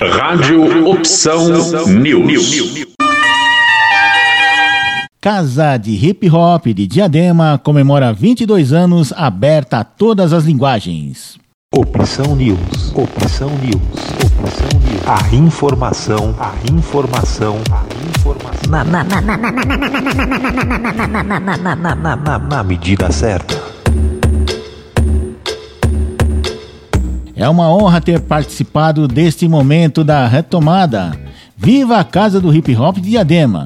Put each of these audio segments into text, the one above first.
Rádio Opção News. Casa de Hip Hop de Diadema comemora 22 anos aberta a todas as linguagens. Opção News. Opção News. Opção News. A informação, a informação, a informação. Na, na, na, na medida certa. É uma honra ter participado deste momento da retomada. Viva a Casa do Hip Hop de Diadema!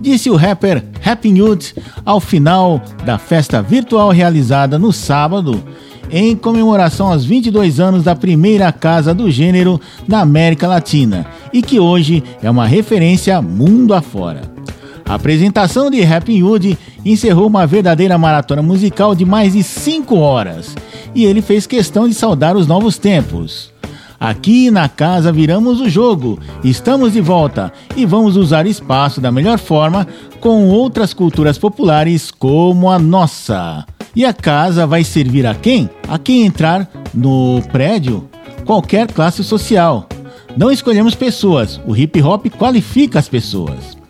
Disse o rapper Happy Youth ao final da festa virtual realizada no sábado, em comemoração aos 22 anos da primeira casa do gênero na América Latina e que hoje é uma referência mundo afora. A apresentação de Happy Hood encerrou uma verdadeira maratona musical de mais de 5 horas e ele fez questão de saudar os novos tempos. Aqui na casa viramos o jogo, estamos de volta e vamos usar espaço da melhor forma com outras culturas populares como a nossa. E a casa vai servir a quem? A quem entrar no prédio? Qualquer classe social. Não escolhemos pessoas, o hip hop qualifica as pessoas.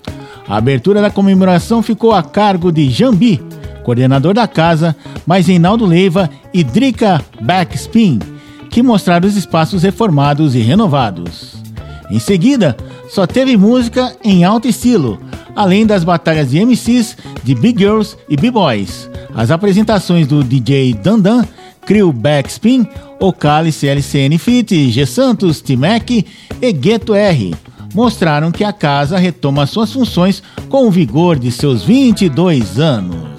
A abertura da comemoração ficou a cargo de Jambi, coordenador da casa, mais Reinaldo Leiva e Drica Backspin, que mostraram os espaços reformados e renovados. Em seguida, só teve música em alto estilo, além das batalhas de MCs de Big Girls e B-Boys, as apresentações do DJ Dandan, Crew Backspin, Ocali LCN Fit, G Santos, T-Mac e Gueto R mostraram que a casa retoma suas funções com o vigor de seus 22 anos.